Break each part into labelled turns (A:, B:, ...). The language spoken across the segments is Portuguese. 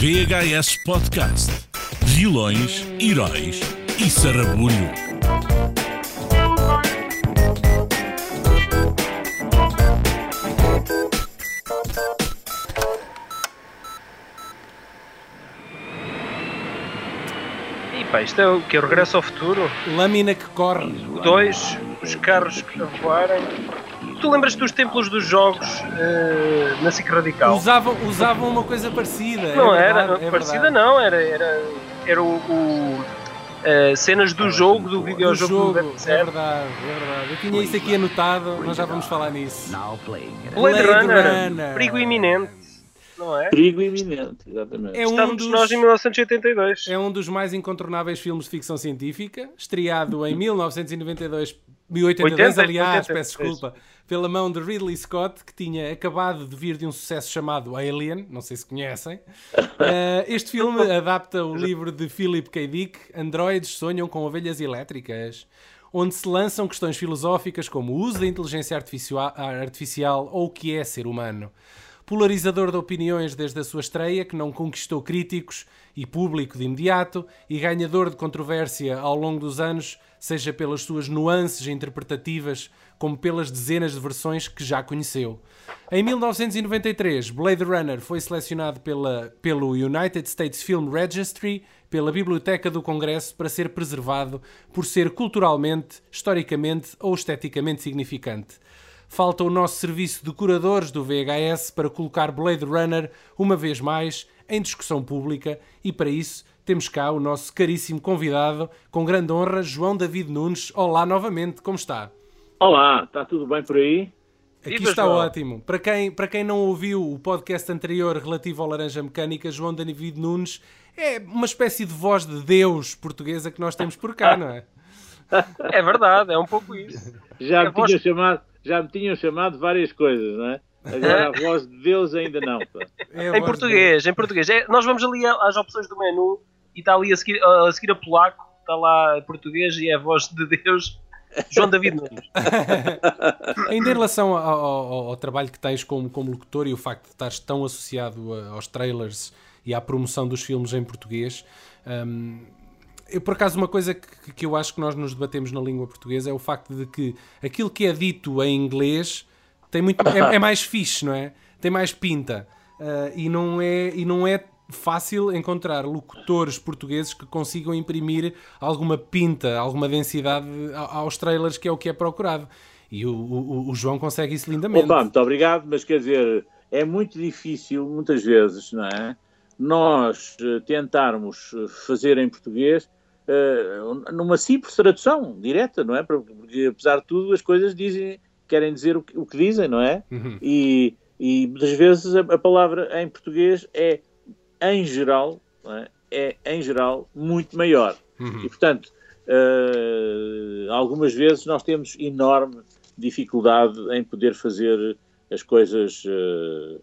A: VHS Podcast. Violões, heróis e sarrabulho.
B: E pá, isto é o que? Regresso ao futuro?
C: Lâmina que corre.
B: O 2, os carros a voarem. Tu lembras dos templos dos jogos eh, na SIC Radical?
C: Usavam, usavam uma coisa parecida.
B: Não
C: é
B: era,
C: verdade, é
B: parecida
C: verdade.
B: não, era, era, era o, o, eh, cenas do jogo, do
C: Do
B: videojogo
C: jogo,
B: do
C: é
B: 27.
C: verdade, é verdade. Eu tinha isso aqui anotado, nós já vamos falar nisso.
B: Blade,
C: Blade
B: Runner,
C: Runner.
B: perigo iminente, não é?
D: Perigo iminente, exatamente.
C: É um, dos,
B: nós em 1982.
C: é um dos mais incontornáveis filmes de ficção científica, estreado em 1992, 1082,
B: 80,
C: aliás,
B: 80,
C: peço desculpa, pela mão de Ridley Scott, que tinha acabado de vir de um sucesso chamado Alien, não sei se conhecem. Eh, este filme adapta o livro de Philip K. Dick, Androides Sonham com Ovelhas Elétricas, onde se lançam questões filosóficas como o uso da inteligência artificial, artificial ou o que é ser humano. Polarizador de opiniões desde a sua estreia, que não conquistou críticos e público de imediato, e ganhador de controvérsia ao longo dos anos, seja pelas suas nuances interpretativas, como pelas dezenas de versões que já conheceu. Em 1993, Blade Runner foi selecionado pela, pelo United States Film Registry, pela Biblioteca do Congresso, para ser preservado por ser culturalmente, historicamente ou esteticamente significante. Falta o nosso serviço de curadores do VHS para colocar Blade Runner, uma vez mais, em discussão pública e para isso temos cá o nosso caríssimo convidado, com grande honra, João David Nunes. Olá novamente, como está?
D: Olá, está tudo bem por aí?
C: Aqui
B: Viva,
C: está
B: João.
C: ótimo. Para quem, para quem não ouviu o podcast anterior relativo ao Laranja Mecânica, João David Nunes é uma espécie de voz de Deus portuguesa que nós temos por cá, não é?
B: É verdade, é um pouco isso.
D: Já,
B: É
D: me,
B: a voz-
D: tinham chamado, já me tinham chamado várias coisas, não é? Agora a voz de Deus ainda não. pá.
C: É
B: Em português, em português. É, nós vamos ali às opções do menu e está ali a seguir a, seguir a polaco, está lá português e é a voz de Deus, João David Nunes.
C: Ainda em relação ao, ao- ao trabalho que tens como, como locutor e o facto de estares tão associado a- aos trailers e à promoção dos filmes em português, hum, eu, por acaso, uma coisa que, que eu acho que nós nos debatemos na língua portuguesa é o facto de que aquilo que é dito em inglês tem muito, é, é mais fixe, não é? Tem mais pinta. Ah, e, não é, e não é fácil encontrar locutores portugueses que consigam imprimir alguma pinta, alguma densidade aos trailers, que é o que é procurado. E o, o- o João consegue isso lindamente.
D: Opa, muito obrigado, mas quer dizer, é muito difícil, muitas vezes, não é? Nós eh, tentarmos eh, fazer em português eh, numa simples tradução direta, não é? Porque, apesar de tudo, as coisas dizem, querem dizer o que, o que dizem, não é?
C: Uhum.
D: E, e muitas vezes a, a palavra em português é, em geral, é? é em geral muito maior.
C: Uhum.
D: E, portanto, eh, algumas vezes nós temos enorme dificuldade em poder fazer as coisas eh,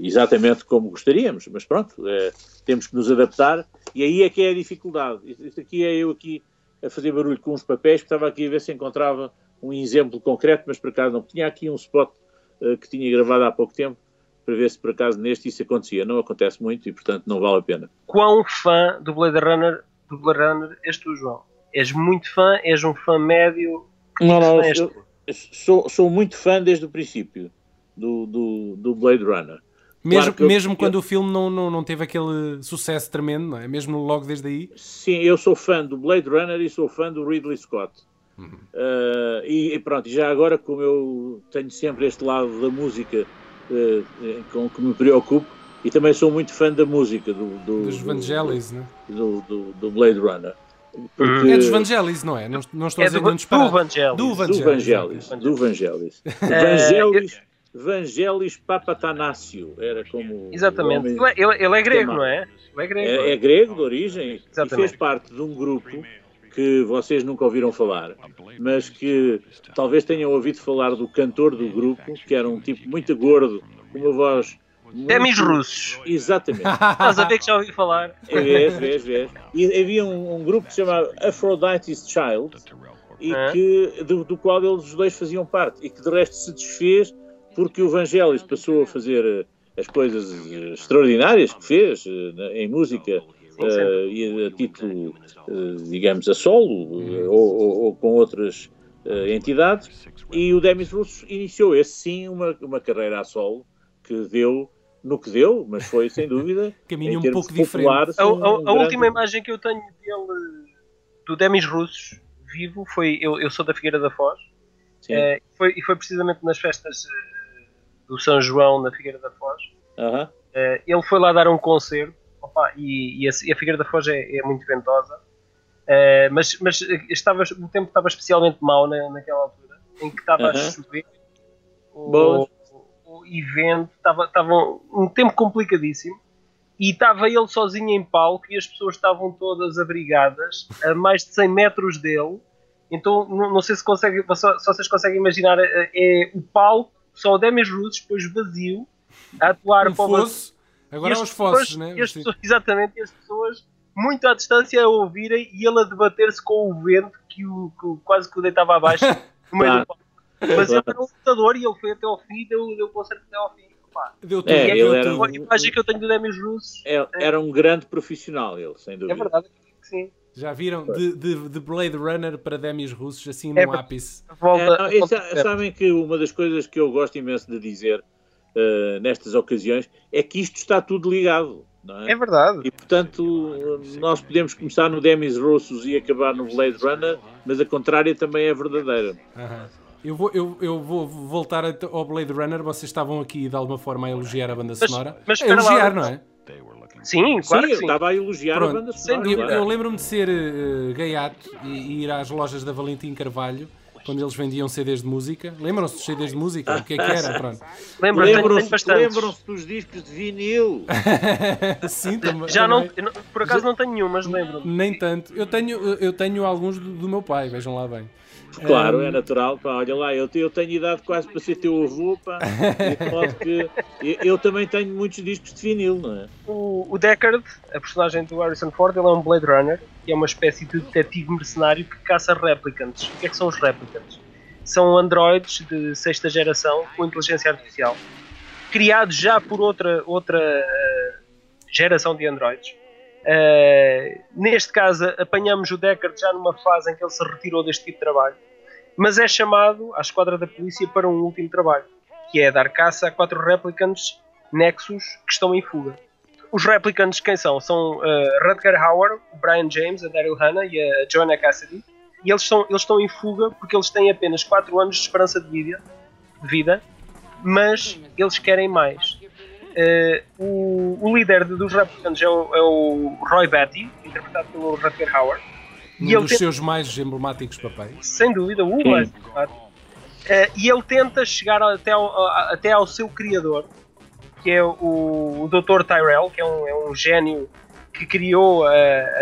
D: exatamente como gostaríamos, mas pronto, eh, temos que nos adaptar e aí é que é a dificuldade. Isto aqui é eu aqui a fazer barulho com uns papéis, porque estava aqui a ver se encontrava um exemplo concreto, mas por acaso não. Tinha aqui um spot eh, que tinha gravado há pouco tempo para ver se por acaso neste isso acontecia. Não acontece muito e, portanto, não vale a pena.
B: Quão fã do Blade Runner, do Blade Runner és tu, João? És muito fã? És um fã médio? Que
D: Não, não, sou, sou muito fã desde o princípio do, do, do Blade Runner.
C: Mesmo,
D: Claro eu-
C: mesmo
D: eu-
C: quando o filme não, não, não teve aquele sucesso tremendo, não é? Mesmo logo desde aí.
D: Sim, eu sou fã do Blade Runner e sou fã do Ridley Scott.
C: Uhum.
D: Uh, e, e pronto, já agora, como eu tenho sempre este lado da música uh, com que me preocupo, e também sou muito fã da música do, do,
C: Dos
D: do-
C: Vangelis, não é?
D: do, do, do Blade Runner. Porque-
C: É dos Vangelis, não é? Não, não estou a
B: É
C: dizer
B: do,
C: nenhum
B: do. Vangelis.
C: Do
D: do
C: Vangelis.
D: Vangelis. Do Vangelis. Vangelis, Vangelis Papatanácio. Era como.
B: Exatamente. Ele, é- ele- ele é grego, não é? Ele é grego.
D: É, é grego de origem
B: Exatamente.
D: e fez parte de um grupo que vocês nunca ouviram falar, mas que talvez tenham ouvido falar do cantor do grupo, que era um tipo muito gordo, com uma voz. muito-
B: Temis russos.
D: Exatamente.
B: Estás a ver que já ouvi falar?
D: É, Vês, vês, vês. E havia um, um grupo que se chamava Aphrodite's Child, e
B: Ah.
D: que, do, do qual eles dois faziam parte, e que de resto se desfez porque o Vangelis passou a fazer as coisas extraordinárias que fez em música e a título, digamos, a solo uh, ou, ou, com outras entidades. E o Demis Roussos iniciou, esse sim, uma, uma carreira a solo que deu no que deu, mas foi sem dúvida.
C: Caminho um pouco diferente.
B: A, a, a grande... última imagem que eu tenho dele, do Demis Russos, vivo, foi. Eu, eu sou da Figueira da Foz, é, foi, e foi precisamente nas festas do São João na Figueira da Foz.
D: -huh.
B: É, ele foi lá dar um concerto opa, e, e, a, e, a, Figueira da Foz é, é muito ventosa, é, mas, mas estava, o tempo estava especialmente mau na, naquela altura, em que estava -huh. a chover. O, o, evento estava, estava um tempo complicadíssimo e estava ele sozinho em palco e as pessoas estavam todas abrigadas a mais de 100 metros dele. Então, não, sei se, consegue, se vocês conseguem imaginar, é, é o palco, só o Demis Roots, depois vazio, a atuar
C: um para fosse. Agora é os fossos, né?
B: E as pessoas, exatamente, e as pessoas muito à distância a ouvirem e ele a debater-se com o vento que, o, que quase que o deitava abaixo no meio do palco. Mas ele era um lutador e ele foi até ao fim, deu, deu o concerto até ao fim.
C: Deu
D: tudo. É, ele era
B: um, a imagem que eu tenho do Demis Russos.
D: É, era um grande profissional, ele, sem dúvida.
B: É verdade, sim.
C: Já viram? De, de, de, Blade Runner para Demis Russos, assim no é, ápice.
D: Volta, é, não, sabem que uma das coisas que eu gosto imenso de dizer uh, nestas ocasiões é que isto está tudo ligado. É?
B: é? verdade.
D: E portanto, nós podemos começar no Demis Russos e acabar no Blade Runner, mas a contrária também é verdadeira.
C: Uhum. Eu vou, eu, eu vou voltar ao Blade Runner. Vocês estavam aqui de alguma forma a elogiar a banda sonora.
B: Mas,
C: mas é elogiar, lá. não é?
B: Sim, claro sim,
D: sim. estava a elogiar Pronto. a banda sonora.
C: Eu, eu lembro-me de ser uh, gaiato e, e, ir às lojas da Valentim Carvalho quando eles vendiam CDs de música. Lembram-se dos CDs de música? O que é que era? Pronto.
D: Lembram-se lembram dos discos de vinil?
C: Sim, também.
B: Já não, por acaso Já, não tenho nenhum, mas lembro.
C: Nem tanto. Eu tenho, eu tenho alguns do, do meu pai, vejam lá bem.
D: Claro, um... é natural. Pá, olha lá, eu, eu tenho idade quase para ser teu avô, pá. que, eu, eu, também tenho muitos discos de vinil, não é?
B: O, o Deckard, a personagem do Harrison Ford, ele é um Blade Runner, que é uma espécie de detetive mercenário que caça replicants. O que é que são os replicants? São androides de sexta geração com inteligência artificial, criados já por outra, outra uh, geração de androides Uh, neste caso, apanhamos o Deckard já numa fase em que ele se retirou deste tipo de trabalho, mas é chamado à esquadra da polícia para um último trabalho, que é dar caça a quatro replicants Nexus que estão em fuga. Os replicants quem são? São uh, Rutger Hauer, o Brian James, a Daryl Hannah e a Joanna Cassidy. E eles, são, eles estão em fuga porque eles têm apenas 4 anos de esperança de vida, de vida mas eles querem mais. Uh, o, o, líder dos Replicants é o, é o, Roy Batty, interpretado pelo Rutger Hauer.
C: Um e dos seus mais emblemáticos papéis.
B: Sem dúvida, o mais emblemático. Uh, e ele tenta chegar até ao, até ao seu criador, que é o, o Dr. Tyrell, que é um, é um gênio que criou a,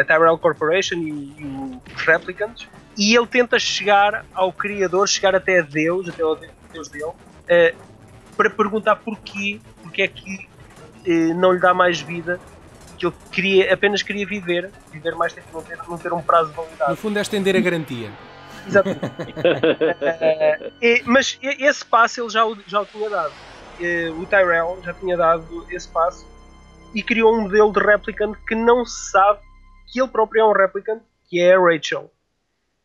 B: a Tyrell Corporation e, e, os Replicants. E ele tenta chegar ao criador, chegar até Deus, até o Deus dele, uh, para perguntar porquê porque é que eh, não lhe dá mais vida que ele queria, apenas queria viver, viver mais tempo, não ter, não ter um prazo de validade.
C: No fundo é estender a garantia.
B: Exatamente. uh, mas esse passo ele já, já o tinha dado. Uh, o Tyrell já tinha dado esse passo e criou um modelo de replicant que não se sabe que ele próprio é um replicant, que é a Rachel.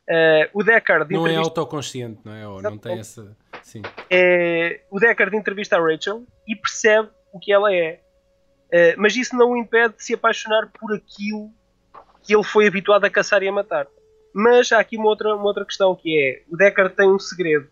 B: Uh, o Deckard
C: não é autoconsciente, não é? Ou não tem essa.
B: É, o Deckard entrevista a Rachel e percebe o que ela é. Uh, mas isso não o impede de se apaixonar por aquilo que ele foi habituado a caçar e a matar. Mas há aqui uma outra, uma outra questão que é: o Deckard tem um segredo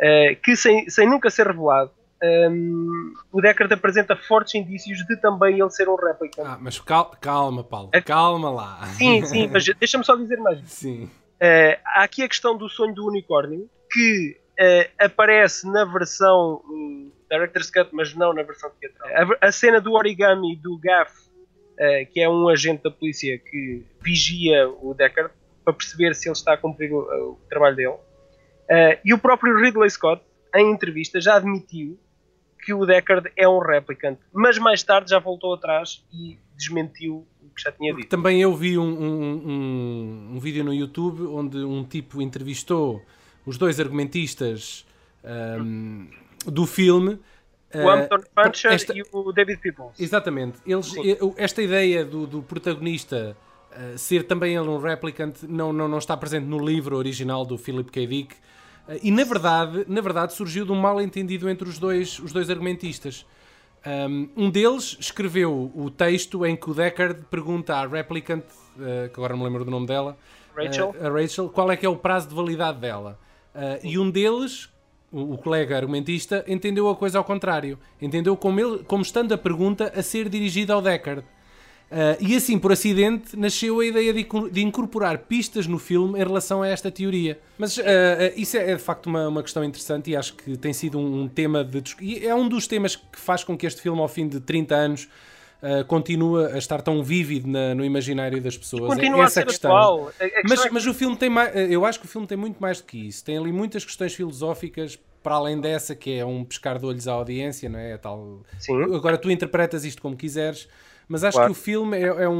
B: uh, que, sem, sem nunca ser revelado, um, o Deckard apresenta fortes indícios de também ele ser um réplica.
C: Ah, mas cal calma, Paulo, calma lá.
B: Sim, sim, mas deixa-me só dizer mais.
C: Sim.
B: Uh, há aqui a questão do sonho do unicórnio, que uh, aparece na versão um, Director's Cut, mas não na versão teatral. A, a cena do origami do Gaff, uh, que é um agente da polícia que vigia o Deckard para perceber se ele está a cumprir o, o trabalho dele. e o próprio Ridley Scott, em entrevista, já admitiu que o Deckard é um replicante, mas mais tarde já voltou atrás e desmentiu que já tinha dito.
C: Também eu vi um, um, um, um, vídeo no YouTube onde um tipo entrevistou os dois argumentistas um, do filme
B: O Anton Puncher
C: esta-
B: e o David Peoples.
C: Exatamente. Eles, esta ideia do, do protagonista uh, ser também ele um replicant não, não, não está presente no livro original do Philip K. Dick. Uh, e na verdade, na verdade surgiu de um mal entendido entre os dois, os dois argumentistas. Um, um deles escreveu o texto em que o Deckard pergunta à replicant, uh, que agora não me lembro do nome dela,
B: Rachel?
C: uh, a Rachel, qual é que é o prazo de validade dela. Uh, e um deles, o, o colega argumentista, entendeu a coisa ao contrário. Entendeu como, ele, como estando a pergunta a ser dirigida ao Deckard. Uh, e assim, por acidente, nasceu a ideia de, de incorporar pistas no filme em relação a esta teoria. Mas uh, uh, isso é, é, de facto uma, uma questão interessante e acho que tem sido um, um tema de. E é um dos temas que faz com que este filme, ao fim de 30 anos, uh, continue a estar tão vívido na- no imaginário das pessoas. É
B: Continua a
C: essa
B: ser
C: questão.
B: atual. A- a questão
C: Mas,
B: é que-
C: mas o filme tem mais. Eu acho que o filme tem muito mais do que isso. Tem ali muitas questões filosóficas, para além dessa, que é um pescar de olhos à audiência, não é? A tal...
B: Sim.
C: Agora tu interpretas isto como quiseres, mas acho
B: Claro.
C: que o filme é, é um,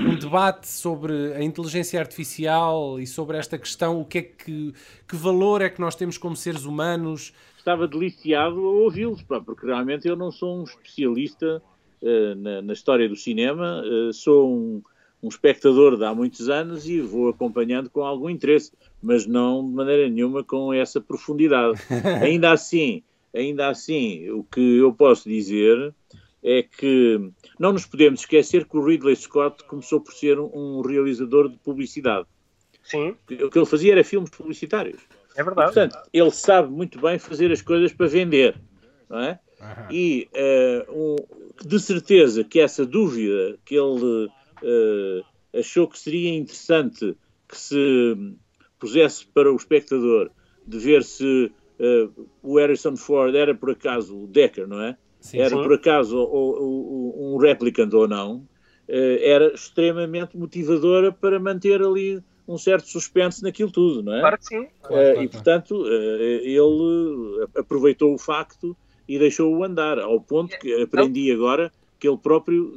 C: um, um debate sobre a inteligência artificial e sobre esta questão, o que é que, que valor é que nós temos como seres humanos.
D: Estava deliciado a ouvi-los, porque realmente eu não sou um especialista eh, na, na história do cinema, eh, sou um, um espectador de há muitos anos e vou acompanhando com algum interesse, mas não de maneira nenhuma com essa profundidade. ainda assim, ainda assim, o que eu posso dizer é que não nos podemos esquecer que o Ridley Scott começou por ser um, um realizador de publicidade.
B: Sim,
D: O que ele fazia era filmes publicitários.
B: É verdade.
D: Portanto, ele sabe muito bem fazer as coisas para vender, não é? E eh, um- de certeza que essa dúvida que ele eh, achou que seria interessante que se pusesse para o espectador de ver se eh, o Harrison Ford era por acaso o Decker, não é?
C: Sim,
D: era
B: sim.
D: por acaso o- o- um replicant ou não, era extremamente motivadora para manter ali um certo suspense naquilo tudo, não é?
B: Claro que sim.
C: Claro,
D: Eh,
C: claro,
D: e,
C: claro.
D: portanto, eh, ele aproveitou o facto e deixou-o andar, ao ponto que aprendi agora que ele próprio,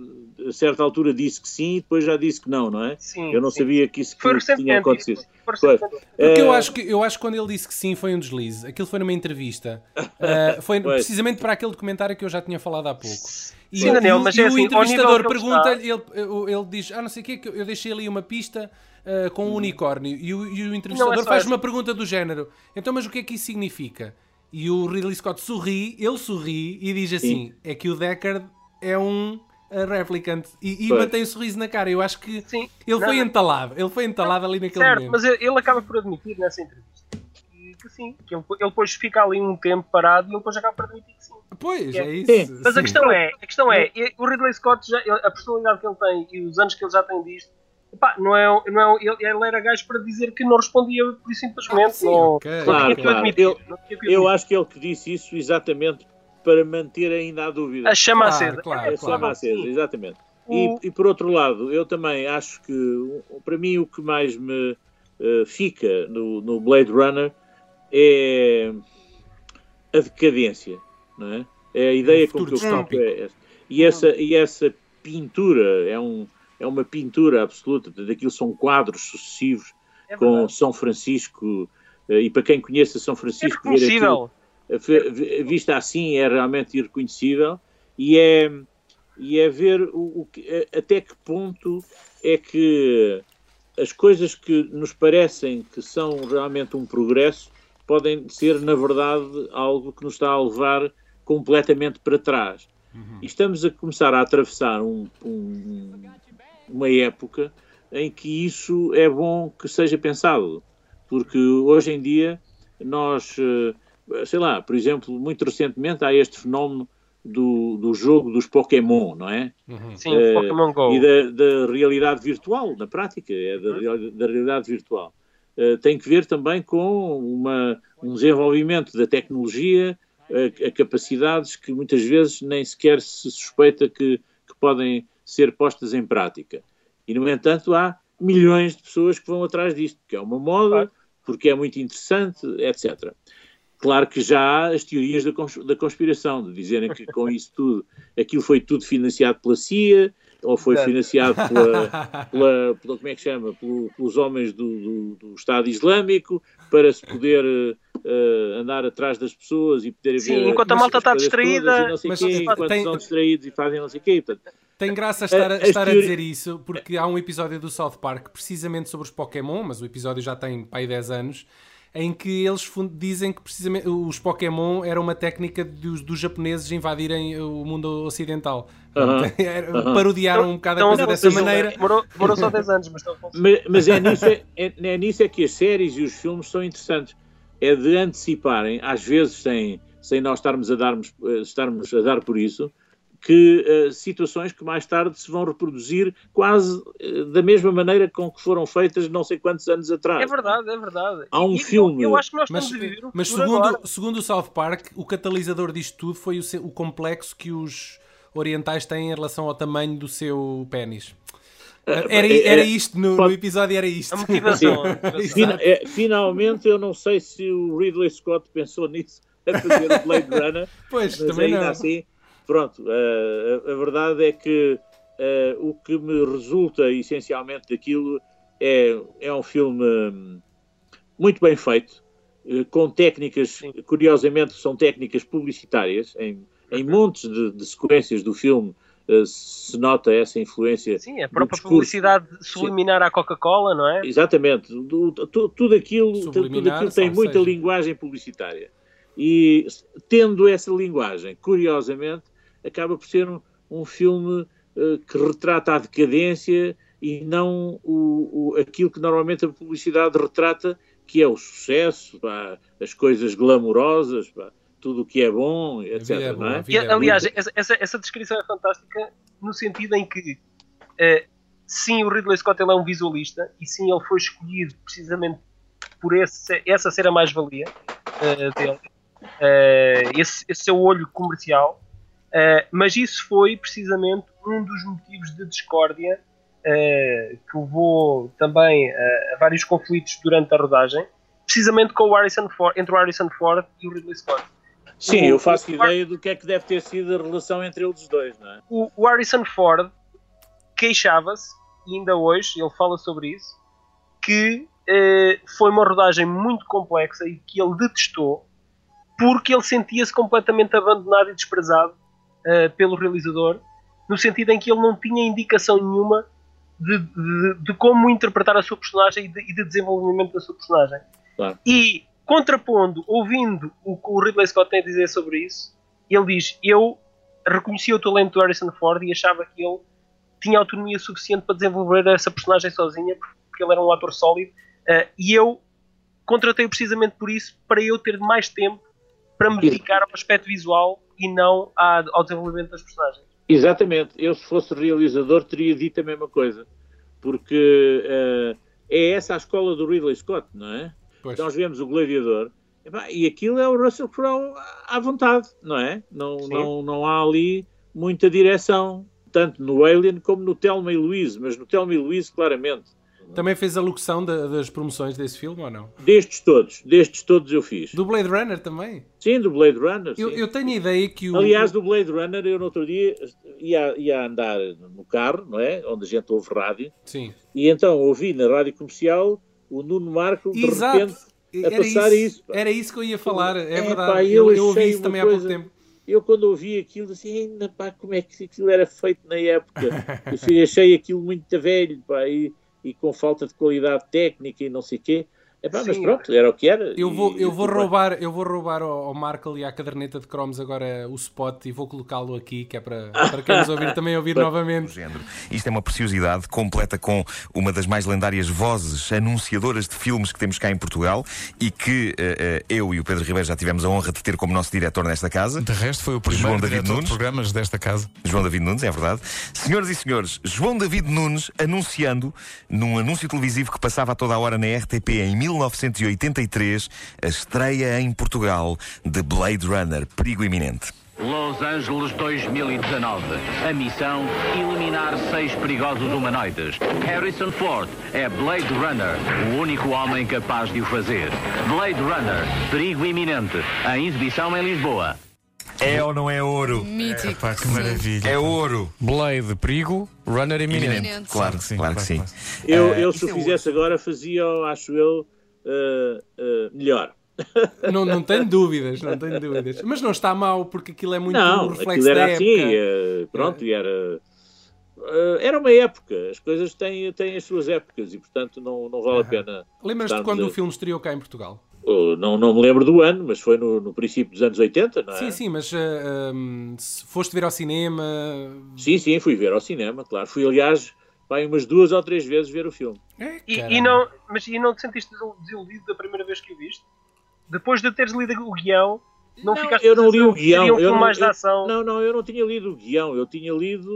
D: a certa altura, disse que sim e depois já disse que não, não é?
B: Sim,
D: Eu não
B: sim.
D: sabia que isso que tinha acontecido.
B: Foi.
C: Porque eu
D: Eh,
C: acho, que, eu acho que quando ele disse que sim foi um deslize. Aquilo foi numa entrevista. Uh, foi precisamente para aquele documentário que eu já tinha falado há pouco. E,
B: Sim, Daniel,
C: e o-
B: mas
C: e
B: é
C: o
B: assim, ao
C: entrevistador pergunta-lhe, ele, ele diz, ah, não sei o quê, que eu deixei ali uma pista uh, com um unicórnio. E o, e o entrevistador
B: é
C: faz
B: essa.
C: uma pergunta do género, então, mas o que é que isso significa? E o Ridley Scott sorri, ele sorri e diz assim, é que o Deckard é um uh, replicant. E, e mantém o sorriso na cara. Eu acho que
B: Sim.
C: ele
B: Não,
C: foi
B: não.
C: entalado. Ele foi entalado ali naquele
B: Certo,
C: momento.
B: mas ele acaba por admitir nessa entrevista que, sim, que ele, ele depois fica ali um tempo parado e ele depois acaba por admitir que sim.
C: Pois,
B: É.
C: é isso.
D: Sim.
B: Mas a
C: Sim.
B: questão é, a questão é, o Ridley Scott, já, a personalidade que ele tem e os anos que ele já tem disto, epá, não é, não é, ele, ele era gajo para dizer que não respondia por isso simplesmente.
C: Ah, sim,
B: não,
C: ok.
B: não
D: Claro,
B: admitir.
D: Eu-
B: não
D: acho que ele que disse isso exatamente para manter ainda a dúvida.
B: A chama
C: Claro,
B: acesa.
C: claro,
B: É,
D: É
C: claro.
D: chama acesa, exatamente.
B: O-
D: E, e por outro lado, eu também acho que, para mim, o que mais me eh, fica no, no Blade Runner é a decadência, não é? É a ideia
C: Um
D: com que eu é essa. E essa, e essa pintura é, um, é uma pintura absoluta, portanto, aquilo são quadros sucessivos
B: é
D: com. São Francisco, eh, e para quem conhece São
B: É
D: Francisco, ver aquilo vi- vista assim é realmente irreconhecível e é, e é ver o, o que- a- até que ponto é que as coisas que nos parecem que são realmente um progresso podem ser, na verdade, algo que nos está a levar completamente para trás. E estamos a começar a atravessar um- um- uma época em que isso é bom que seja pensado, porque hoje em dia nós, eh, sei lá, por exemplo, muito recentemente há este fenómeno do, do jogo dos Pokémon, não é?
C: Uhum.
B: Sim,
D: Eh,
B: Pokémon Go.
D: E da, da realidade virtual, na prática, é da, real- da realidade virtual. Eh, tem que ver também com uma, um desenvolvimento da tecnologia, a, a capacidades que muitas vezes nem sequer se suspeita que, que podem ser postas em prática. E, no entanto, há milhões de pessoas que vão atrás disto, porque é uma moda, porque é muito interessante, etc. Claro que já há as teorias da, cons- da conspiração, de dizerem que com isso tudo, aquilo foi tudo financiado pela CIA, ou foi financiado pela, pela, pela, como é que chama, Pelo, pelos homens do, do, do, Estado Islâmico para se poder uh, andar atrás das pessoas e poder
B: Sim, ver enquanto a malta está distraída,
D: mas, quê, enquanto tem, estão distraídos e fazem não sei o quê. Portanto,
C: tem graça estar, a, estar a dizer isso, porque há um episódio do South Park precisamente sobre os Pokémon, mas o episódio já tem pai 10 anos, em que eles dizem que precisamente os Pokémon era uma técnica dos, dos japoneses invadirem o mundo ocidental. Uh -huh. uh -huh. Parodiaram um bocado a coisa dessa maneira.
B: Demorou, demorou só 10 anos, mas,
D: mas, mas é, nisso é, é, é nisso é que as séries e os filmes são interessantes. É de anteciparem, às vezes sem, sem nós estarmos a, darmos, eh, estarmos a dar por isso, que uh, situações que mais tarde se vão reproduzir quase uh, da mesma maneira com que foram feitas não sei quantos anos atrás.
B: É verdade, é verdade.
D: Há um e, filme.
B: Eu, eu, acho que nós mas, estamos a viver
C: Mas segundo, segundo o South Park, o catalisador disto tudo foi o, o complexo que os orientais têm em relação ao tamanho do seu pênis. Eh, era, era isto, no, no, episódio era isto.
B: A motivação.
D: Finalmente, eu não sei se o Ridley Scott pensou nisso a fazer o Blade Runner.
C: Pois, também ainda não.
D: assim Pronto, uh, a, a, verdade é que uh, o que me resulta essencialmente daquilo é, é um filme muito bem feito, uh, com técnicas, Sim. curiosamente, são técnicas publicitárias, em, em montes de, de sequências do filme. se nota essa influência.
B: Sim, a própria publicidade subliminar Sim. à Coca-Cola, não é?
D: Exatamente. Do, do, tudo aquilo, tudo aquilo tem muita seja. linguagem publicitária. E tendo essa linguagem, curiosamente, acaba por ser um, um filme uh, que retrata a decadência e não o, o, aquilo que normalmente a publicidade retrata, que é o sucesso, pá, as coisas glamourosas, pá, tudo o que é bom, etc. É bom, é?
B: E, aliás, essa, essa, essa, descrição é fantástica no sentido em que uh, sim, o Ridley Scott ele é um visualista e sim, ele foi escolhido precisamente por esse, essa ser a mais-valia uh, dele. Uh, esse, esse seu olho comercial Uh, mas isso foi precisamente um dos motivos de discórdia uh, que levou também uh, a vários conflitos durante a rodagem, precisamente com o Harrison Ford, entre o Harrison Ford e o Ridley Scott.
D: Sim, o, eu faço ideia do que é que deve ter sido a relação entre eles dois, não é?
B: O, o Harrison Ford queixava-se, e ainda hoje ele fala sobre isso, que foi uma rodagem muito complexa e que ele detestou porque ele sentia-se completamente abandonado e desprezado uh, pelo realizador, no sentido em que ele não tinha indicação nenhuma de, de, de como interpretar a sua personagem e de, e de desenvolvimento da sua personagem. Claro. E contrapondo, ouvindo o que o Ridley Scott tem a dizer sobre isso, ele diz: Eu reconhecia o talento do Harrison Ford e achava que ele tinha autonomia suficiente para desenvolver essa personagem sozinha, porque ele era um ator sólido, uh, e eu contratei-o precisamente por isso, para eu ter mais tempo para me dedicar ao aspecto visual e não ao desenvolvimento das personagens.
D: Exatamente. Eu, se fosse realizador, teria dito a mesma coisa. Porque uh, é essa a escola do Ridley Scott, não é? Pois. Nós vemos o Gladiador e aquilo é o Russell Crowe à vontade, não é? Não, não, não há ali muita direção, tanto no Alien como no Thelma e Louise, mas no Thelma e Louise, claramente.
C: Também fez a locução das promoções desse filme ou não?
D: Destes todos, destes todos eu fiz.
C: Do Blade Runner também?
D: Sim, do Blade Runner.
C: Eu, eu, tenho a ideia que o.
D: Aliás, do Blade Runner, eu no outro dia ia, ia andar no carro, não é? Onde a gente ouve rádio.
C: Sim.
D: E então ouvi na rádio comercial o Nuno Marco de Exato. repente a era passar isso. isso
C: era isso que eu ia falar, é, é verdade. Pá, eu, eu ouvi isso também coisa... há pouco tempo
D: eu quando ouvi aquilo, assim, ainda pá, como é que aquilo era feito na época? eu achei aquilo muito velho, pá, e, e com falta de qualidade técnica e não sei o quê. Epá, mas pronto, era o que era.
C: Eu vou, e, eu vou roubar, eu vou roubar ao, ao Markle e à caderneta de cromos agora o spot e vou colocá-lo aqui, que é para, para quem nos ouvir também ouvir novamente.
E: Isto é uma preciosidade completa com uma das mais lendárias vozes anunciadoras de filmes que temos cá em Portugal e que uh, uh, eu e o Pedro Ribeiro já tivemos a honra de ter como nosso diretor nesta casa.
F: De resto, foi o primeiro João David Nunes. de programas desta casa.
E: João David Nunes, é verdade. Senhoras e senhores, João David Nunes anunciando num anúncio televisivo que passava a toda a hora na RTP em 1983, a estreia em Portugal de Blade Runner, perigo iminente.
G: Los Angeles 2019. A missão: eliminar seis perigosos humanoides. Harrison Ford é Blade Runner, o único homem capaz de o fazer. Blade Runner, perigo iminente. A exibição em Lisboa.
E: É ou não é ouro?
H: Mítico.
F: Pá, que
H: sim.
F: maravilha.
E: É ouro.
F: Blade, perigo, runner iminente.
H: Iminente.
E: Claro,
F: Sim,
E: claro que
F: claro,
E: sim.
D: Eu,
E: Eh,
D: eu se o fizesse agora, fazia, acho eu, eh, eh, melhor.
C: Não, não tenho dúvidas, não tenho dúvidas. Mas não está mal, porque aquilo é muito
D: não,
C: reflexo
D: aquilo era
C: da
D: assim,
C: época.
D: eh, pronto, e era. era uma época, as coisas têm, têm as suas épocas e, portanto, não, não vale a pena.
C: Lembras-te quando
D: a-
C: o filme estreou cá em Portugal?
D: Oh, Não, não me lembro do ano, mas foi no, no princípio dos anos 80, não é?
C: Sim, sim, mas ah, ah, se foste ver ao cinema.
D: Sim, sim, fui ver ao cinema, claro. Fui, aliás, vai umas duas ou três vezes ver o filme.
C: É,
B: E, e não, mas e não te sentiste desiludido da primeira vez que o viste? Depois de teres lido o guião, não, ficaste
D: eu não li o
B: a
D: guião.
B: Um
D: eu não,
B: mais de
D: eu-
B: ação.
D: Não, não, eu não tinha lido o guião. Eu tinha lido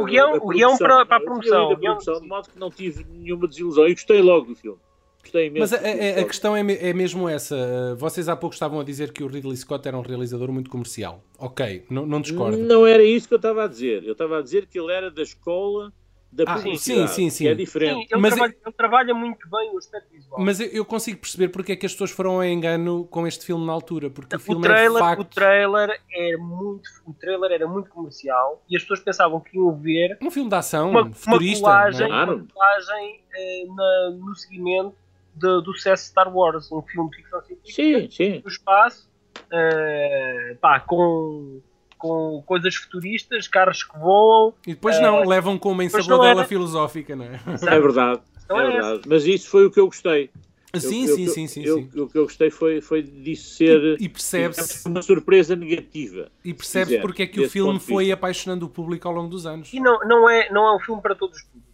B: O guião-
D: a
B: o guião para- para a
D: Eu tinha
B: promoção, guião-
D: a produção, de modo que não tive nenhuma desilusão. E gostei logo do filme. Gostei imenso.
C: Mas a, a- a questão é, é mesmo essa. Uh, Vocês há pouco estavam a dizer que o Ridley Scott era um realizador muito comercial. Ok, não, não discordo.
D: Não era isso que eu estava a dizer. Eu estava a dizer que ele era da escola da
C: Ah,
D: publicidade.
C: sim, sim, sim.
D: Que é
B: Sim,
D: diferente.
B: ele,
C: Mas
B: trabalha, ele trabalha muito bem o aspecto visual.
C: Mas eu, eu consigo perceber porque é que as pessoas foram a engano com este filme na altura. Porque o
B: o
C: filme é de
B: trailer,
C: facto
B: o trailer é muito, o trailer era muito comercial e as pessoas pensavam que iam ver
C: um filme de ação,
B: uma, uma
C: futurista.
B: colagem,
C: não é?
D: Claro.
B: uma colagem eh, na- no seguimento de- do sucesso de Star Wars, um filme de ficção científica
D: Sim, sim.
B: do espaço, eh, pá, com, com coisas futuristas, carros que voam.
C: E depois não, levam com uma
B: não era.
C: filosófica, não é?
D: É verdade.
B: Então
D: é
B: é
D: verdade. Mas isso foi o que eu gostei. Eu-
C: Sim,
D: eu-
C: sim,
D: eu-
C: sim, sim,
D: eu-
C: sim.
D: O que eu gostei foi, foi disso ser
C: E percebe-se
D: uma surpresa negativa.
C: e percebe
D: quiser,
C: porque é que o filme foi apaixonando o público ao longo dos anos.
B: E não, não, é, não é um filme para todos os públicos.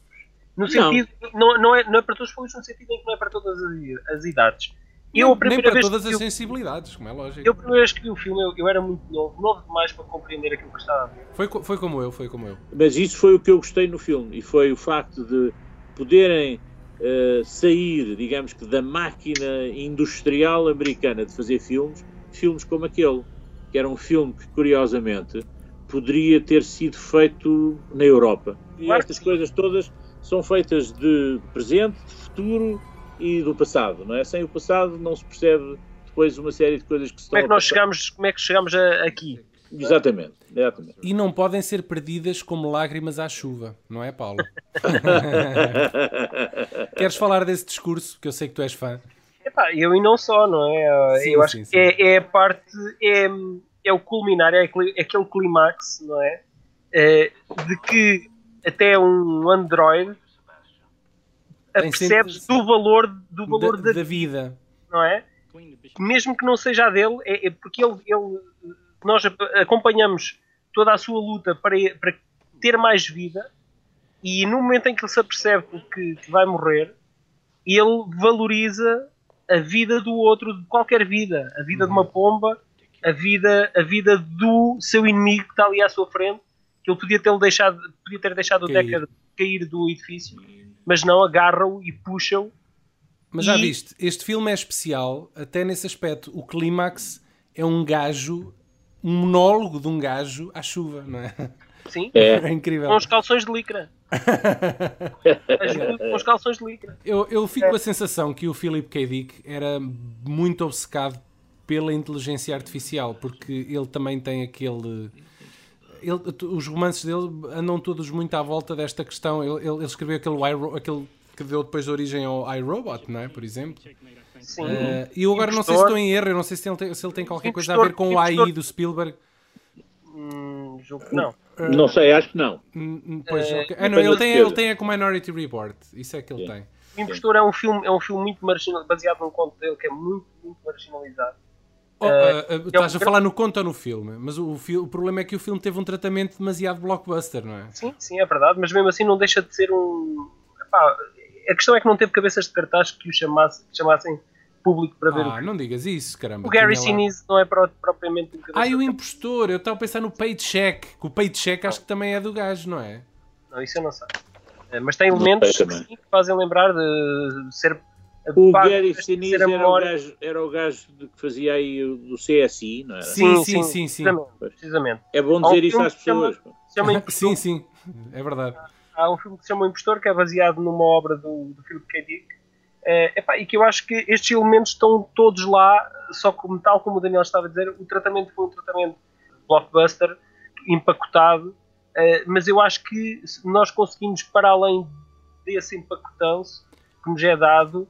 B: No
D: Não.
B: sentido, não, não, é, não é para todos os públicos no sentido em que não é para todas as, as idades. Eu,
C: Nem- para
B: vez
C: todas
B: que
C: as
B: o-
C: sensibilidades, como é lógico.
B: Eu, a primeira vez que vi o filme, eu, eu era muito novo, novo demais para compreender aquilo que estava a ver.
C: Foi, foi como eu, foi como eu.
D: Mas isso foi o que eu gostei no filme e foi o facto de poderem eh, sair, digamos que, da máquina industrial americana de fazer filmes, filmes como aquele, que era um filme que, curiosamente, poderia ter sido feito na Europa. E
B: Claro
D: estas coisas todas são feitas de presente, de futuro e do passado, não é? Sem o passado não se percebe depois uma série de coisas que se
B: Como é que nós
D: passar.
B: chegamos, como é que chegamos a- aqui?
D: Exatamente, exatamente.
C: E não podem ser perdidas como lágrimas à chuva, não é, Paulo? Queres falar desse discurso, que eu sei que tu és fã?
B: Epá, eu e não só, não é?
C: Sim,
B: eu acho
C: sim,
B: que
C: sim.
B: é, é a parte, é, é o culminar, é aquele, é aquele clímax, não é? É, De que até um Android percebes do valor, do valor
C: Da,
B: da,
C: da vida.
B: não é? Mesmo que não seja a dele, é, é porque ele, ele- nós acompanhamos toda a sua luta para, para ter mais vida e no momento em que ele se apercebe que, que vai morrer, ele valoriza a vida do outro, de qualquer vida, a vida de uma pomba, a vida, a vida do seu inimigo que está ali à sua frente, que ele podia ter deixado, podia ter deixado o. Deckard cair do edifício, mas não agarra-o e puxa-o
C: Mas já
B: E-
C: viste, este filme é especial, até nesse aspecto. O clímax é um gajo, um monólogo de um gajo à chuva, não é?
B: Sim,
D: É.
C: É incrível.
B: com os calções de licra. Com os calções de licra.
C: Eu, eu fico com a sensação que o Philip K. Dick era muito obcecado pela inteligência artificial, porque ele também tem aquele. Ele- os romances dele andam todos muito à volta desta questão. Ele, ele- ele escreveu aquele, iRo- aquele que deu depois origem ao iRobot, não é? Por exemplo.
B: Sim.
C: Eh, e eu agora não sei se estou em erro, eu não sei se ele tem, se ele tem qualquer coisa a ver com o AI do Spielberg.
B: Hum, julgo que não.
D: Não sei, acho que não.
C: Pois,
B: Eh,
C: ok. Ah, não, ele tem, ele tem a com Minority Report. Isso é que ele
D: Sim.
C: tem.
B: O Impostor é um filme, é um filme muito marginal, baseado num conto dele que é muito, muito marginalizado.
C: Oh, ah,
B: é
C: estás
B: um
C: a falar no conto ou no filme? Mas o, fi- o problema é que o filme teve um tratamento demasiado blockbuster, não é?
B: Sim, sim, é verdade, mas mesmo assim não deixa de ser um. Epá, a questão é que não teve cabeças de cartaz que o chamasse, que chamassem público para ver o
C: Ah, não digas isso, caramba.
B: O Gary Sinise não é pro- propriamente um cabeça
C: Ah, e o impostor. Eu estava a pensar no Paycheck. Que o Paycheck acho que também é do gajo, não é?
B: Não, isso eu não sei. Mas tem elementos que, sim, que fazem lembrar de ser.
D: O
B: pago
D: Gary Sinise era, o gajo, era o gajo que fazia aí o- do CSI, não era?
C: Sim, sim, sim, sim.
B: Precisamente. precisamente.
D: É bom
B: um
D: dizer isso às pessoas.
C: sim, sim. É verdade.
B: Há um filme que se chama O Impostor, que é baseado numa obra do, do Philip K. Dick. Eh, epá, e que eu acho que estes elementos estão todos lá, só que, tal como o Daniel estava a dizer, o tratamento foi um tratamento blockbuster empacotado, uh, mas eu acho que nós conseguimos, para além desse empacotão que nos é dado,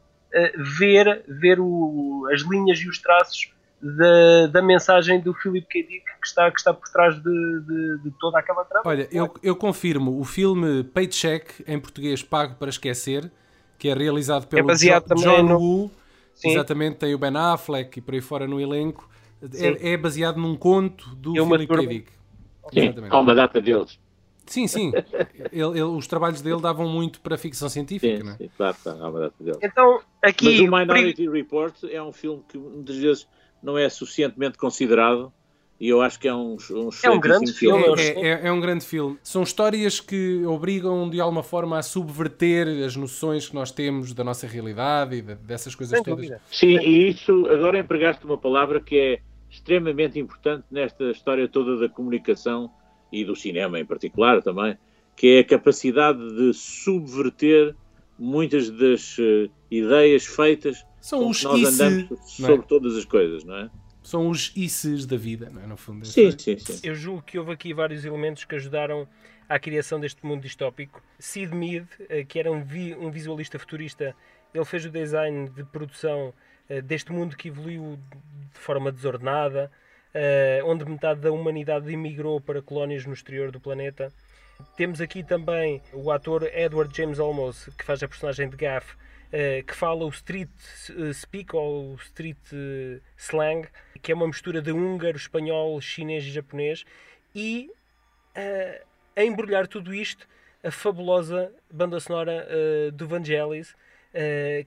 B: ver, ver o, as linhas e os traços da, da mensagem do Philip K. Dick que está, que está por trás de, de, de toda aquela trama.
C: Olha, eu, eu confirmo, o filme Paycheck, em português Pago para Esquecer, que é realizado pelo
B: É baseado
C: Jo- John
B: no-
C: Woo,
B: Sim.
C: exatamente, tem o Ben Affleck e por aí fora no elenco, é, é baseado num conto do
B: É uma
C: Philip K. Dick.
D: Sim,
C: Exatamente.
D: há uma data deles.
C: Sim, sim. Ele- ele- os trabalhos dele davam muito para ficção científica,
D: Sim,
C: não é?
D: sim, claro, claro, deles.
B: Então,
D: Mas
B: aqui.
D: o Minority Report é um filme que muitas vezes não é suficientemente considerado e eu acho que é um, um,
B: É um grande filme, eu
C: É,
B: acho.
C: é- é um grande filme. São histórias que obrigam de alguma forma a subverter as noções que nós temos da nossa realidade e de- dessas coisas
B: Sem
C: todas.
B: dúvida.
D: Sim, e isso, agora empregaste uma palavra que é extremamente importante nesta história toda da comunicação e do cinema em particular também, que é a capacidade de subverter muitas das eh, ideias feitas
C: São os
D: que nós
C: isses,
D: andamos
C: é?
D: sobre todas as coisas, não é?
C: São os isses da vida, não é? No fundo.
D: Sim, sim, sim.
B: Eu julgo que houve aqui vários elementos que ajudaram à criação deste mundo distópico. Sid Mead, eh, que era um, vi- um visualista futurista, ele fez o design de produção eh, deste mundo que evoluiu de forma desordenada, eh, onde metade da humanidade emigrou para colónias no exterior do planeta. Temos aqui também o ator Edward James Olmos, que faz a personagem de Gaff, eh, que fala o street eh, speak ou street slang, que é uma mistura de húngaro, espanhol, chinês e japonês, e eh, a embrulhar tudo isto a fabulosa banda sonora eh, do Vangelis,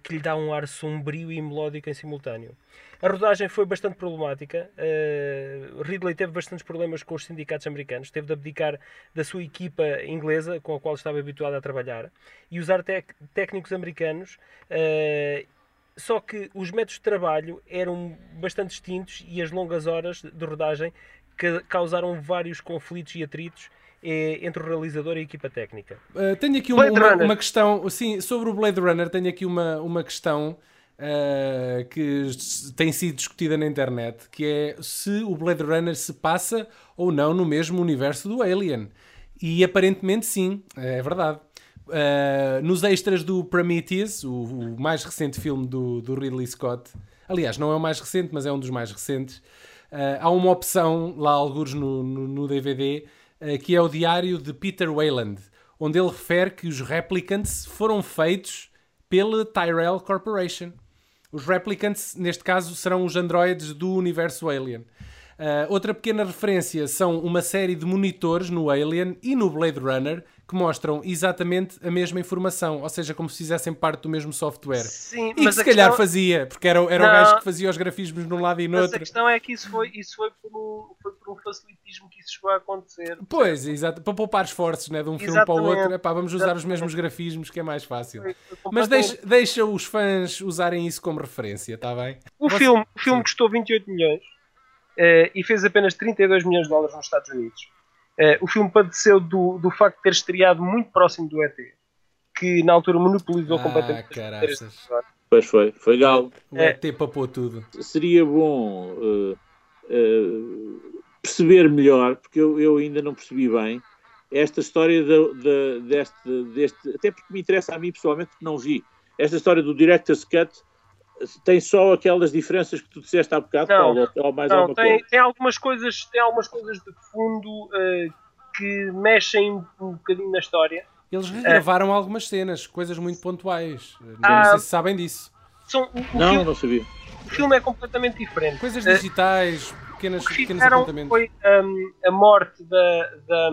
B: que lhe dá um ar sombrio e melódico em simultâneo. A rodagem foi bastante problemática. eh, Ridley teve bastantes problemas com os sindicatos americanos, teve de abdicar da sua equipa inglesa, com a qual estava habituado a trabalhar, e usar técnicos americanos. eh, só que os métodos de trabalho eram bastante distintos e as longas horas de rodagem ca- causaram vários conflitos e atritos eh, entre o realizador e a equipa técnica.
C: Uh, tenho aqui uma, uma, uma questão, sim, sobre o Blade Runner, tenho aqui uma, uma questão uh, que tem sido discutida na internet, que é se o Blade Runner se passa ou não no mesmo universo do Alien. E aparentemente sim, é verdade. Uh, nos extras do Prometheus, o, o mais recente filme do, do Ridley Scott, aliás, não é o mais recente, mas é um dos mais recentes, uh, há uma opção lá, alguns no, no, no DVD, uh, que é o diário de Peter Wayland, onde ele refere que os replicants foram feitos pela Tyrell Corporation. Os replicants, neste caso, serão os androides do universo Alien. Uh, outra pequena referência são uma série de monitores no Alien e no Blade Runner que mostram exatamente a mesma informação, ou seja, como se fizessem parte do mesmo software.
B: Sim,
C: E que
B: mas
C: se
B: a
C: calhar
B: questão-
C: fazia, porque era, era o gajo que fazia os grafismos num lado e no
B: Mas a
C: outro.
B: questão é que isso foi, isso foi, foi por um facilitismo que isso chegou a acontecer.
C: Pois, exato, para poupar esforços né, de um filme para o
B: Exatamente.
C: outro, epá, vamos usar os
B: Exatamente.
C: mesmos grafismos que é mais fácil.
B: Foi
C: Mas deixa, deixa os fãs usarem isso como referência, está bem?
B: O
C: Você-
B: filme, o filme
C: Sim.
B: custou 28 milhões eh, e fez apenas 32 milhões de dólares nos Estados Unidos. Eh, o filme padeceu do, do facto de ter estreado muito próximo do ET, que na altura monopolizou
C: Ah,
B: completamente as
C: caraças.
D: Pois foi, foi galo.
C: O
B: É.
C: ET papou tudo.
D: Seria bom eh, eh, perceber melhor, porque eu, eu ainda não percebi bem, esta história da- da- deste, deste. Até porque me interessa a mim pessoalmente, porque não vi. Esta história do Director's Cut eh, tem só aquelas diferenças que tu disseste há bocado,
B: Não,
D: Paulo, ou- mais
B: Não,
D: alguma
B: tem,
D: coisa?
B: tem algumas coisas, tem algumas coisas de fundo eh, que mexem um bocadinho na história.
C: Eles regravaram algumas cenas, coisas muito pontuais. Não
B: Ah,
C: sei se sabem disso.
B: São, o, o
D: Não,
B: filme,
D: não sabia.
B: o filme é completamente diferente.
C: Coisas
B: Eh,
C: digitais, pequenas,
B: o que
C: pequenos
B: fizeram
C: apontamentos.
B: foi hum, a morte da, da,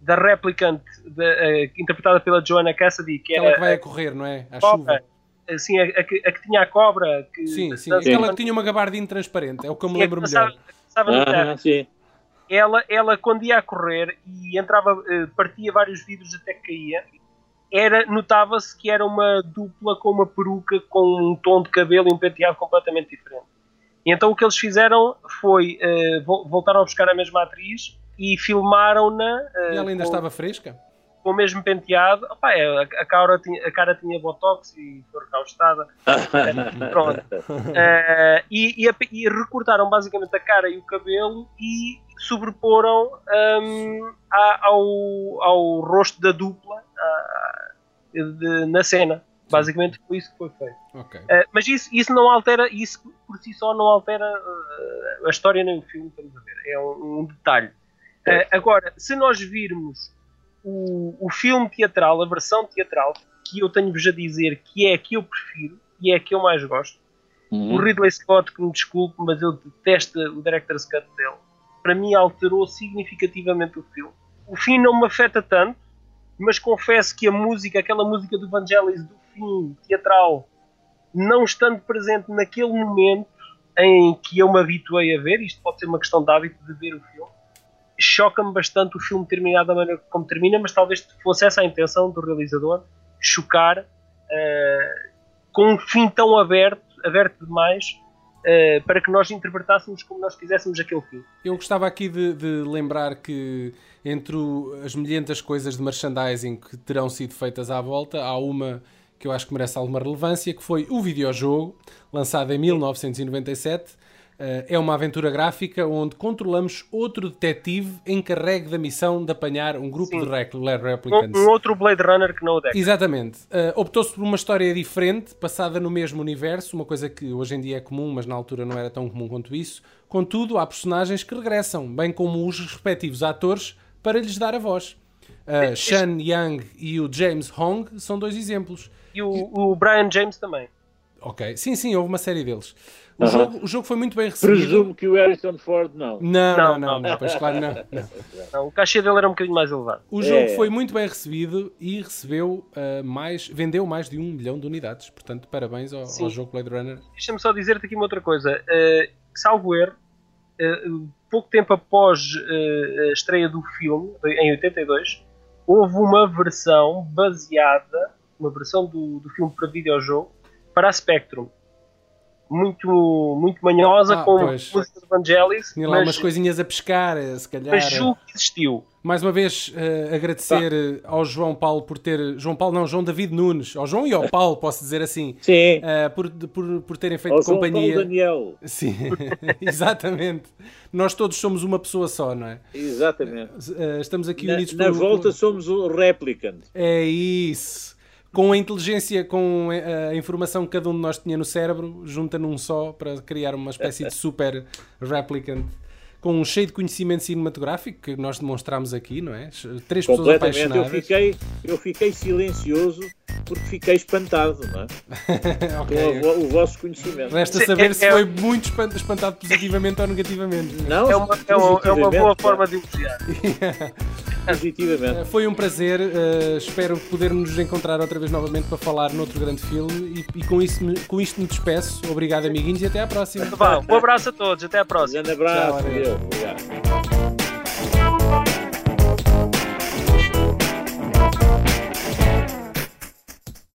B: da replicante da, eh, interpretada pela Joanna Cassidy, que
C: Aquela
B: era
C: que vai
B: a
C: a correr, não é? À
B: cobra,
C: chuva.
B: assim, a, a que, a que tinha a cobra. Que,
C: Sim, sim. Aquela que tinha uma gabardina transparente, é o que eu me lembro melhor.
B: no terra.
D: Ah, sim.
B: ela, ela quando ia a correr e entrava, eh, partia vários vidros até que caía, era, notava-se que era uma dupla com uma peruca com um tom de cabelo e um penteado completamente diferente. E então o que eles fizeram foi vol- voltaram a buscar a mesma atriz e filmaram-na eh,
C: E ela ainda
B: com,
C: estava fresca?
B: com o mesmo penteado. Opa, é, a, a cara tinha, a cara tinha botox e foi recaustada. Pronto. Eh, e, e, a- e recortaram basicamente a cara e o cabelo e sobreporam hum, a- ao, ao rosto da dupla ah, de- na cena. Basicamente foi isso que foi feito.
C: Ok.
B: Eh, mas isso, isso não altera, isso por si só não altera eh, a história nem o filme, estamos a ver. É um, um detalhe. Eh, agora, se nós virmos o, o filme teatral, a versão teatral, que eu tenho-vos a dizer que é a que eu prefiro e é a que eu mais gosto,
D: Uhum.
B: o Ridley Scott, que me desculpe, mas eu detesto o Director's Cut dele. Para mim alterou significativamente o filme. O fim não me afeta tanto, mas confesso que a música, aquela música do Vangelis do fim teatral, não estando presente naquele momento em que eu me habituei a ver, isto pode ser uma questão de hábito de ver o filme, choca-me bastante o filme terminar da maneira como termina, mas talvez fosse essa a intenção do realizador, chocar eh, com um fim tão aberto, aberto demais, eh, para que nós interpretássemos como nós quiséssemos aquele filme.
C: Eu gostava aqui de, de lembrar que entre as milhentas coisas de merchandising que terão sido feitas à volta, há uma que eu acho que merece alguma relevância, que foi o videojogo, lançado em 1997. Eh, é uma aventura gráfica onde controlamos outro detetive encarregue da missão de apanhar um grupo
B: Sim.
C: de rec-
B: Um,
C: replicants.
B: um outro Blade Runner que não o Deck.
C: Exatamente. Uh, Optou-se por uma história diferente, passada no mesmo universo, uma coisa que hoje em dia é comum, mas na altura não era tão comum quanto isso. Contudo, há personagens que regressam, bem como os respectivos atores, para lhes dar a voz. Uh, Shan Yang e o James Hong são dois exemplos.
B: E o, o Brian James também.
C: Ok, sim, sim, houve uma série deles. O,
D: Aham.
C: jogo, o jogo foi muito bem recebido.
D: Presumo que o Harrison Ford não.
C: Não, não,
B: Não,
C: não,
B: não.
C: não, pois claro, não, não.
B: Não, o cachê dele era um bocadinho mais elevado.
C: O jogo
D: É.
C: foi muito bem recebido e recebeu uh, mais, vendeu mais de um milhão de unidades. Portanto, parabéns ao, ao jogo Blade Runner.
B: Deixa-me só dizer-te aqui uma outra coisa. Uh, salvo erro, uh, pouco tempo após uh, a estreia do filme, em 82, houve uma versão baseada, uma versão do, do filme para videojogo, para a Spectrum. Muito, muito manhosa,
C: Ah,
B: com
C: pois.
B: música de Vangelis,
C: Tinha lá
B: mas,
C: umas coisinhas a pescar, eh, se calhar.
B: mas julgo que existiu.
C: Mais uma vez, eh, agradecer eh, ao João Paulo por ter. João Paulo, não, João David Nunes. Ao João e ao Paulo, posso dizer assim.
D: Sim.
C: eh, por, por, por terem feito
D: Ao João
C: companhia.
D: Paulo Daniel.
C: Sim, exatamente. Nós todos somos uma pessoa só, não é?
D: Exatamente.
C: Eh, estamos aqui
D: Na,
C: unidos
D: na
C: por-
D: volta somos o replicant.
C: É isso. Com a inteligência, com a informação que cada um de nós tinha no cérebro, junta num só para criar uma espécie de super replicant com um cheio de conhecimento cinematográfico que nós demonstramos aqui, não é? Três pessoas
D: Completamente. Eu
C: apaixonadas.
D: fiquei, eu fiquei silencioso porque fiquei espantado, não é?
C: Ok.
D: Com a vo- o vosso conhecimento.
C: Resta
B: Sim,
C: saber
B: é-
C: se
B: é-
C: foi muito espan- espantado positivamente ou negativamente.
D: Não,
B: É uma, é uma, é uma boa
D: pá,
B: forma de elogiar.
D: Positivamente.
C: Foi um prazer, eh, espero poder nos encontrar outra vez novamente para falar noutro grande filme e, e com, isso, me- com isto me despeço. Obrigado, amiguinhos, e até à próxima.
B: Vá, um abraço a todos, até à próxima.
D: Grande abraço.
C: Tchau,
D: Yeah.